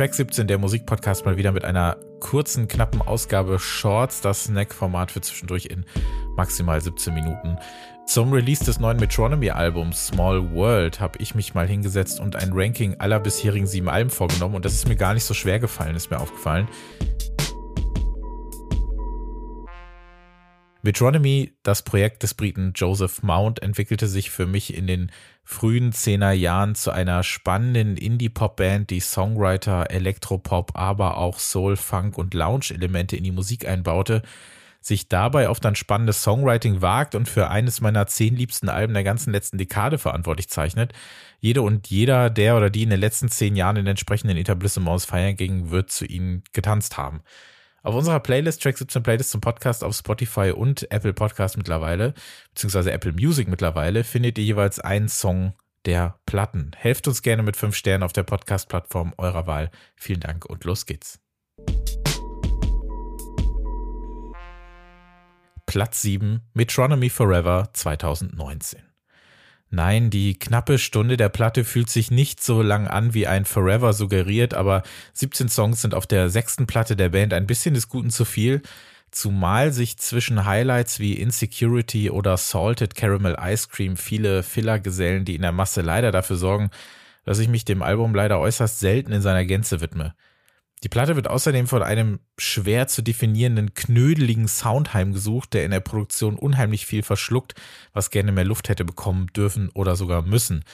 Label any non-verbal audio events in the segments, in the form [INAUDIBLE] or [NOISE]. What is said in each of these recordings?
Track 17, der Musikpodcast, mal wieder mit einer kurzen, knappen Ausgabe Shorts, das Snack-Format für zwischendurch in maximal 17 Minuten. Zum Release des neuen Metronomy-Albums Small World habe ich mich mal hingesetzt und ein Ranking aller bisherigen sieben Alben vorgenommen und das ist mir gar nicht so schwer gefallen, ist mir aufgefallen. Metronomy, das Projekt des Briten Joseph Mount, entwickelte sich für mich in den frühen Zehner Jahren zu einer spannenden Indie-Pop-Band, die Songwriter, Elektropop, aber auch Soul, Funk und Lounge-Elemente in die Musik einbaute, sich dabei auf dann spannendes Songwriting wagt und für eines meiner zehn liebsten Alben der ganzen letzten Dekade verantwortlich zeichnet. Jede und jeder, der oder die in den letzten zehn Jahren in entsprechenden Etablissements feiern ging, wird zu ihnen getanzt haben. Auf unserer Playlist, Track 17 Playlist zum Podcast auf Spotify und Apple Podcast mittlerweile, beziehungsweise Apple Music mittlerweile, findet ihr jeweils einen Song der Platten. Helft uns gerne mit fünf Sternen auf der Podcast-Plattform eurer Wahl. Vielen Dank und los geht's. Platz 7 Metronomy Forever 2019. Nein, die knappe Stunde der Platte fühlt sich nicht so lang an, wie ein Forever suggeriert, aber 17 Songs sind auf der sechsten Platte der Band ein bisschen des Guten zu viel, zumal sich zwischen Highlights wie Insecurity oder Salted Caramel Ice Cream viele Filler gesellen, die in der Masse leider dafür sorgen, dass ich mich dem Album leider äußerst selten in seiner Gänze widme. Die Platte wird außerdem von einem schwer zu definierenden, knödeligen Sound heimgesucht, der in der Produktion unheimlich viel verschluckt, was gerne mehr Luft hätte bekommen dürfen oder sogar müssen.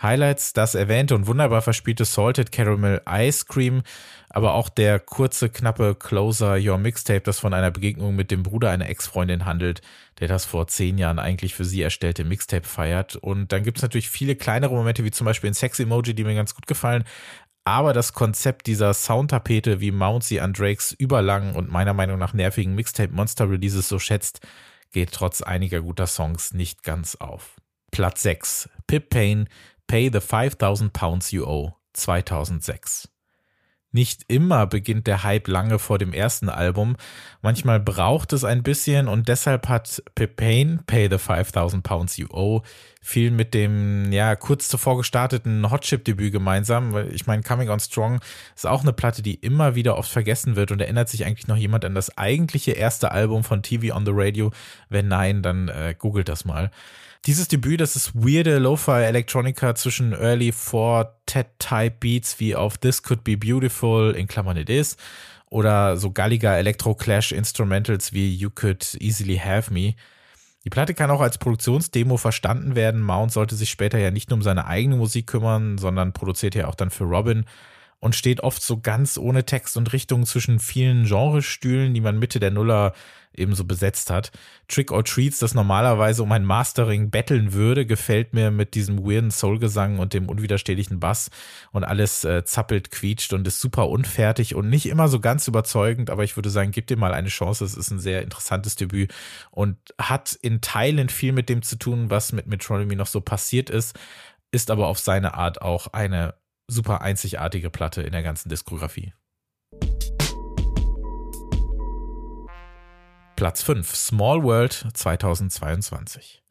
Highlights, das erwähnte und wunderbar verspielte Salted Caramel Ice Cream, aber auch der kurze, knappe Closer Your Mixtape, das von einer Begegnung mit dem Bruder einer Ex-Freundin handelt, der das vor zehn Jahren eigentlich für sie erstellte Mixtape feiert. Und dann gibt es natürlich viele kleinere Momente, wie zum Beispiel ein Sex-Emoji, die mir ganz gut gefallen, aber das Konzept dieser Soundtapete, wie Mount sie an Drakes überlangen und meiner Meinung nach nervigen Mixtape Monster Releases so schätzt, geht trotz einiger guter Songs nicht ganz auf. Platz 6. Pip Payne, Pay the 5000 Pounds You Owe, 2006. Nicht immer beginnt der Hype lange vor dem ersten Album. Manchmal braucht es ein bisschen und deshalb hat Pip Payne, Pay the 5000 Pounds You Owe, viel mit dem, ja, kurz zuvor gestarteten Hotchip-Debüt gemeinsam. Weil ich meine, Coming on Strong ist auch eine Platte, die immer wieder oft vergessen wird und erinnert sich eigentlich noch jemand an das eigentliche erste Album von TV on the Radio? Wenn nein, dann äh, googelt das mal. Dieses Debüt, das ist weirde Lo-Fi Electronica zwischen Early 4 Ted-Type Beats wie auf This Could Be Beautiful in Klammern It Is oder so galliger Electro-Clash Instrumentals wie You Could Easily Have Me. Die Platte kann auch als Produktionsdemo verstanden werden. Mount sollte sich später ja nicht nur um seine eigene Musik kümmern, sondern produziert ja auch dann für Robin und steht oft so ganz ohne Text und Richtung zwischen vielen Genrestühlen, die man Mitte der Nuller ebenso besetzt hat. Trick or Treats, das normalerweise um ein Mastering betteln würde, gefällt mir mit diesem weirden Soul-Gesang und dem unwiderstehlichen Bass und alles äh, zappelt, quietscht und ist super unfertig und nicht immer so ganz überzeugend, aber ich würde sagen, gib dir mal eine Chance. Es ist ein sehr interessantes Debüt und hat in Teilen viel mit dem zu tun, was mit Metronomy noch so passiert ist, ist aber auf seine Art auch eine super einzigartige Platte in der ganzen Diskografie. Platz 5 Small World 2022.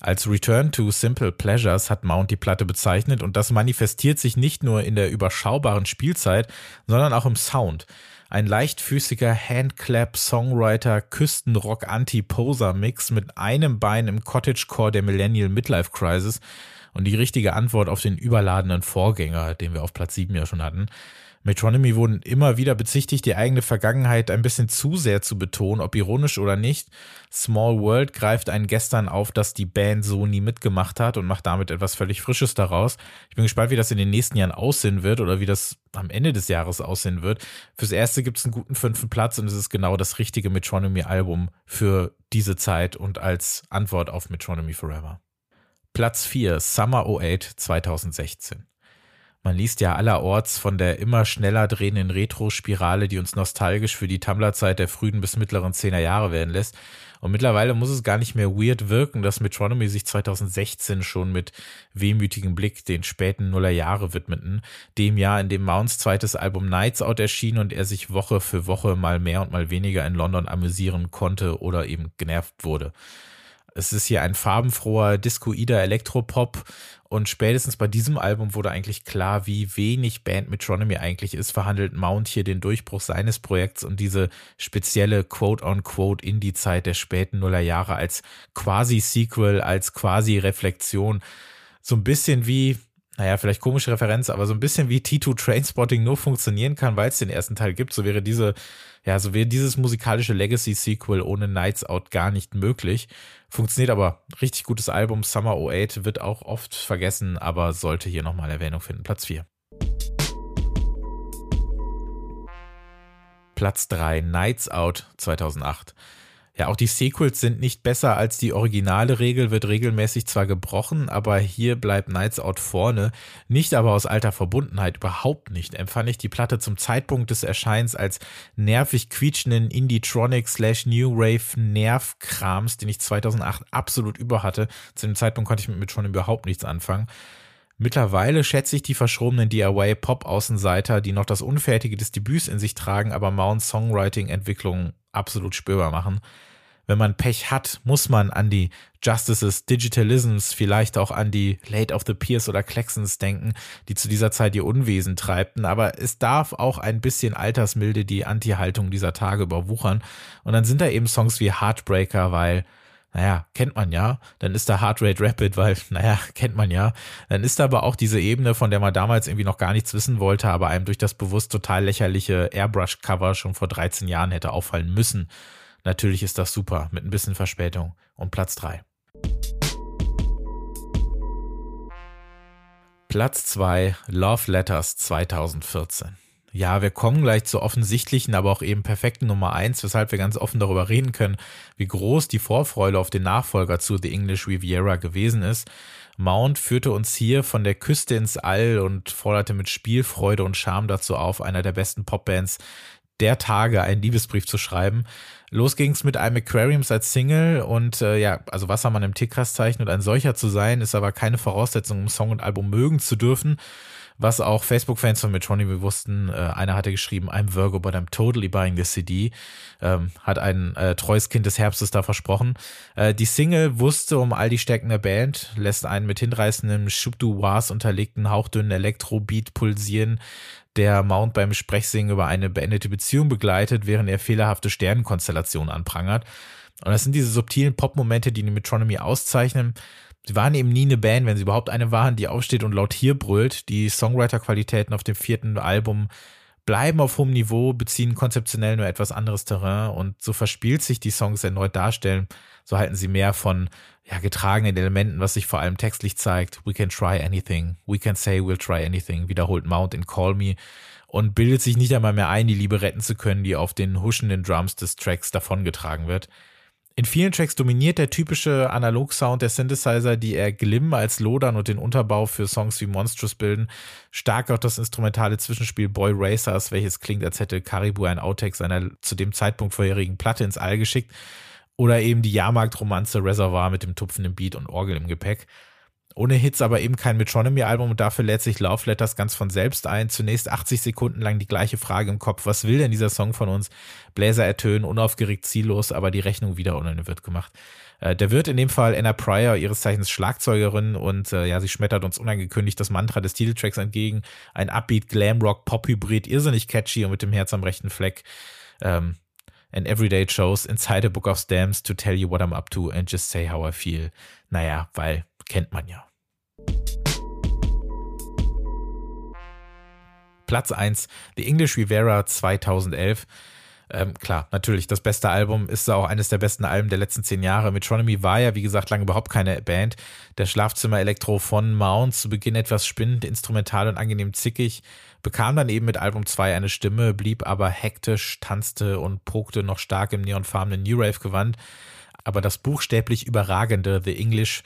Als Return to Simple Pleasures hat Mount die Platte bezeichnet und das manifestiert sich nicht nur in der überschaubaren Spielzeit, sondern auch im Sound. Ein leichtfüßiger Handclap-Songwriter Küstenrock-Anti-Poser-Mix mit einem Bein im Cottagecore der Millennial Midlife Crisis und die richtige Antwort auf den überladenen Vorgänger, den wir auf Platz 7 ja schon hatten. Metronomy wurden immer wieder bezichtigt, die eigene Vergangenheit ein bisschen zu sehr zu betonen, ob ironisch oder nicht. Small World greift einen gestern auf, dass die Band so nie mitgemacht hat und macht damit etwas völlig Frisches daraus. Ich bin gespannt, wie das in den nächsten Jahren aussehen wird oder wie das am Ende des Jahres aussehen wird. Fürs erste gibt es einen guten fünften Platz und es ist genau das richtige Metronomy-Album für diese Zeit und als Antwort auf Metronomy Forever. Platz 4 Summer 08 2016. Man liest ja allerorts von der immer schneller drehenden Retro-Spirale, die uns nostalgisch für die Tumblr-Zeit der frühen bis mittleren Zehner Jahre werden lässt. Und mittlerweile muss es gar nicht mehr weird wirken, dass Metronomy sich 2016 schon mit wehmütigem Blick den späten Nullerjahre widmeten, dem Jahr, in dem Mounts zweites Album Nights Out erschien und er sich Woche für Woche mal mehr und mal weniger in London amüsieren konnte oder eben genervt wurde. Es ist hier ein farbenfroher Discoider Elektropop und spätestens bei diesem Album wurde eigentlich klar, wie wenig Band Metronomy eigentlich ist. Verhandelt Mount hier den Durchbruch seines Projekts und diese spezielle Quote-on-Quote Indie-Zeit der späten Nullerjahre als quasi Sequel, als quasi Reflexion. So ein bisschen wie naja, vielleicht komische Referenz, aber so ein bisschen wie T2 Trainspotting nur funktionieren kann, weil es den ersten Teil gibt, so wäre diese, ja, so wäre dieses musikalische Legacy-Sequel ohne Nights Out gar nicht möglich. Funktioniert aber richtig gutes Album. Summer 08 wird auch oft vergessen, aber sollte hier nochmal Erwähnung finden. Platz 4. Platz 3, Nights Out 2008. Ja, auch die Sequels sind nicht besser als die originale Regel, wird regelmäßig zwar gebrochen, aber hier bleibt Nights Out vorne. Nicht aber aus alter Verbundenheit, überhaupt nicht. Empfand ich die Platte zum Zeitpunkt des Erscheins als nervig quietschenden Indie-Tronic slash New Rave Nervkrams, den ich 2008 absolut über hatte. Zu dem Zeitpunkt konnte ich mit schon überhaupt nichts anfangen. Mittlerweile schätze ich die verschrobenen DIY-Pop-Außenseiter, die noch das Unfertige des Debüts in sich tragen, aber Mounts Songwriting-Entwicklung absolut spürbar machen. Wenn man Pech hat, muss man an die Justices, Digitalisms, vielleicht auch an die Late of the Peers oder Klecksons denken, die zu dieser Zeit ihr Unwesen treibten. Aber es darf auch ein bisschen Altersmilde die Anti-Haltung dieser Tage überwuchern. Und dann sind da eben Songs wie Heartbreaker, weil naja, kennt man ja. Dann ist da Heart Rate Rapid, weil, [LAUGHS] naja, kennt man ja. Dann ist da aber auch diese Ebene, von der man damals irgendwie noch gar nichts wissen wollte, aber einem durch das bewusst total lächerliche Airbrush-Cover schon vor 13 Jahren hätte auffallen müssen. Natürlich ist das super, mit ein bisschen Verspätung. Und Platz 3. Platz 2, Love Letters 2014 ja, wir kommen gleich zur offensichtlichen, aber auch eben perfekten Nummer eins, weshalb wir ganz offen darüber reden können, wie groß die Vorfreude auf den Nachfolger zu The English Riviera gewesen ist. Mount führte uns hier von der Küste ins All und forderte mit Spielfreude und Charme dazu auf, einer der besten Popbands der Tage einen Liebesbrief zu schreiben. Los ging's mit einem Aquariums als Single und äh, ja, also Wassermann im Tickras zeichnet, ein solcher zu sein, ist aber keine Voraussetzung, um Song und Album mögen zu dürfen was auch Facebook-Fans von Metronomy wussten. Äh, einer hatte geschrieben, I'm Virgo, but I'm totally buying this CD. Ähm, hat ein äh, treues Kind des Herbstes da versprochen. Äh, die Single wusste um all die Stärken der Band, lässt einen mit hinreißendem Schubduas unterlegten hauchdünnen Elektrobeat pulsieren, der Mount beim Sprechsingen über eine beendete Beziehung begleitet, während er fehlerhafte Sternenkonstellationen anprangert. Und das sind diese subtilen Pop-Momente, die die Metronomy auszeichnen. Sie waren eben nie eine Band, wenn sie überhaupt eine waren, die aufsteht und laut hier brüllt. Die Songwriter-Qualitäten auf dem vierten Album bleiben auf hohem Niveau, beziehen konzeptionell nur etwas anderes Terrain und so verspielt sich die Songs erneut darstellen. So halten sie mehr von ja, getragenen Elementen, was sich vor allem textlich zeigt. We can try anything. We can say we'll try anything, wiederholt Mount in Call Me und bildet sich nicht einmal mehr ein, die Liebe retten zu können, die auf den huschenden Drums des Tracks davongetragen wird. In vielen Tracks dominiert der typische Analog-Sound der Synthesizer, die eher Glim als Lodern und den Unterbau für Songs wie Monstrous bilden. Stark auch das instrumentale Zwischenspiel Boy Racers, welches klingt, als hätte Caribou ein Outtake seiner zu dem Zeitpunkt vorherigen Platte ins All geschickt. Oder eben die Jahrmarkt-Romanze Reservoir mit dem tupfenden Beat und Orgel im Gepäck. Ohne Hits aber eben kein Metronomy-Album und dafür lädt sich Love Letters ganz von selbst ein. Zunächst 80 Sekunden lang die gleiche Frage im Kopf. Was will denn dieser Song von uns? Bläser ertönen, unaufgeregt, ziellos, aber die Rechnung wieder ohne wird gemacht. Äh, der wird in dem Fall Anna Pryor, ihres Zeichens Schlagzeugerin und äh, ja, sie schmettert uns unangekündigt das Mantra des Titeltracks entgegen. Ein Upbeat, Glamrock, Pop-Hybrid, irrsinnig catchy und mit dem Herz am rechten Fleck. Ähm, and everyday chose inside a book of stamps to tell you what I'm up to and just say how I feel. Naja, weil kennt man ja. Platz 1, The English Rivera 2011. Ähm, klar, natürlich, das beste Album ist auch eines der besten Alben der letzten zehn Jahre. Metronomy war ja, wie gesagt, lange überhaupt keine Band. Der Schlafzimmer-Elektro von Mount zu Beginn etwas spinnend, instrumental und angenehm zickig, bekam dann eben mit Album 2 eine Stimme, blieb aber hektisch, tanzte und pokte noch stark im neonfarbenen New Rave-Gewand. Aber das buchstäblich überragende The English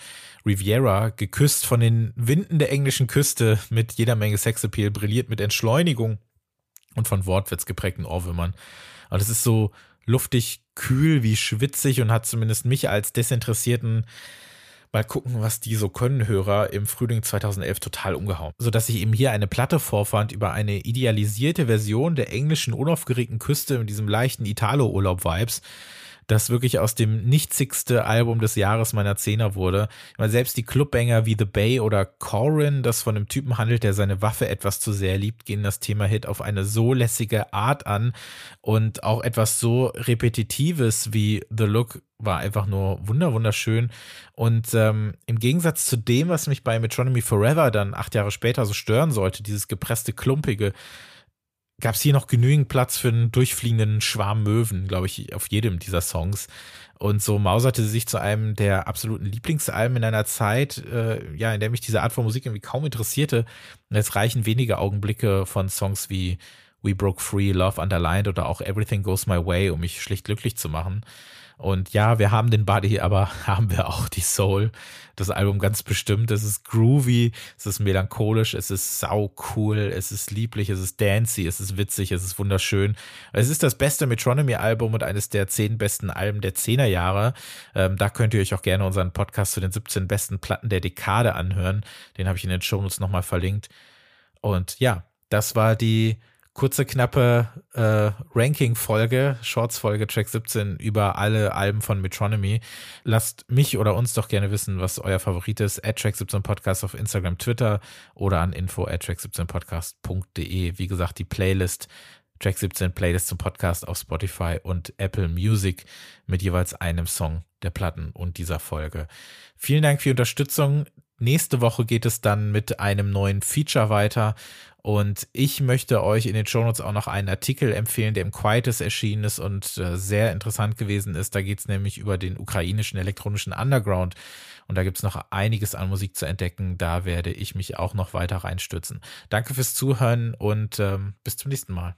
Riviera, geküsst von den Winden der englischen Küste mit jeder Menge Sexappeal, brilliert mit Entschleunigung und von Wortwitz geprägten Ohrwürmern. Und es ist so luftig kühl wie schwitzig und hat zumindest mich als desinteressierten mal gucken, was die so können, Hörer im Frühling 2011 total umgehauen. Sodass ich eben hier eine Platte vorfand über eine idealisierte Version der englischen unaufgeregten Küste mit diesem leichten Italo-Urlaub-Vibes, das wirklich aus dem nichtigste Album des Jahres meiner Zehner wurde. Ich meine, selbst die Clubbanger wie The Bay oder Corin, das von einem Typen handelt, der seine Waffe etwas zu sehr liebt, gehen das Thema Hit auf eine so lässige Art an und auch etwas so repetitives wie The Look war einfach nur wunder wunderschön und ähm, im Gegensatz zu dem, was mich bei Metronomy Forever dann acht Jahre später so stören sollte, dieses gepresste klumpige, gab es hier noch genügend Platz für einen durchfliegenden Schwarm Möwen, glaube ich, auf jedem dieser Songs. Und so mauserte sie sich zu einem der absoluten Lieblingsalben in einer Zeit, äh, ja, in der mich diese Art von Musik irgendwie kaum interessierte. Und jetzt reichen wenige Augenblicke von Songs wie We Broke Free, Love Underlined oder auch Everything Goes My Way, um mich schlicht glücklich zu machen. Und ja, wir haben den Body, aber [LAUGHS] haben wir auch die Soul. Das Album ganz bestimmt. Es ist groovy, es ist melancholisch, es ist sau cool, es ist lieblich, es ist dancy, es ist witzig, es ist wunderschön. Es ist das beste Metronomy-Album und eines der zehn besten Alben der Zehnerjahre. Ähm, da könnt ihr euch auch gerne unseren Podcast zu den 17 besten Platten der Dekade anhören. Den habe ich in den Shownotes nochmal verlinkt. Und ja, das war die kurze, knappe äh, Ranking-Folge, Shorts-Folge, Track 17 über alle Alben von Metronomy. Lasst mich oder uns doch gerne wissen, was euer Favorit ist. At Track 17 Podcast auf Instagram, Twitter oder an info at track 17 podcast.de. Wie gesagt, die Playlist Track 17 Playlist zum Podcast auf Spotify und Apple Music mit jeweils einem Song der Platten und dieser Folge. Vielen Dank für die Unterstützung. Nächste Woche geht es dann mit einem neuen Feature weiter. Und ich möchte euch in den Shownotes auch noch einen Artikel empfehlen, der im Quietus erschienen ist und äh, sehr interessant gewesen ist. Da geht es nämlich über den ukrainischen elektronischen Underground. Und da gibt es noch einiges an Musik zu entdecken. Da werde ich mich auch noch weiter reinstürzen. Danke fürs Zuhören und ähm, bis zum nächsten Mal.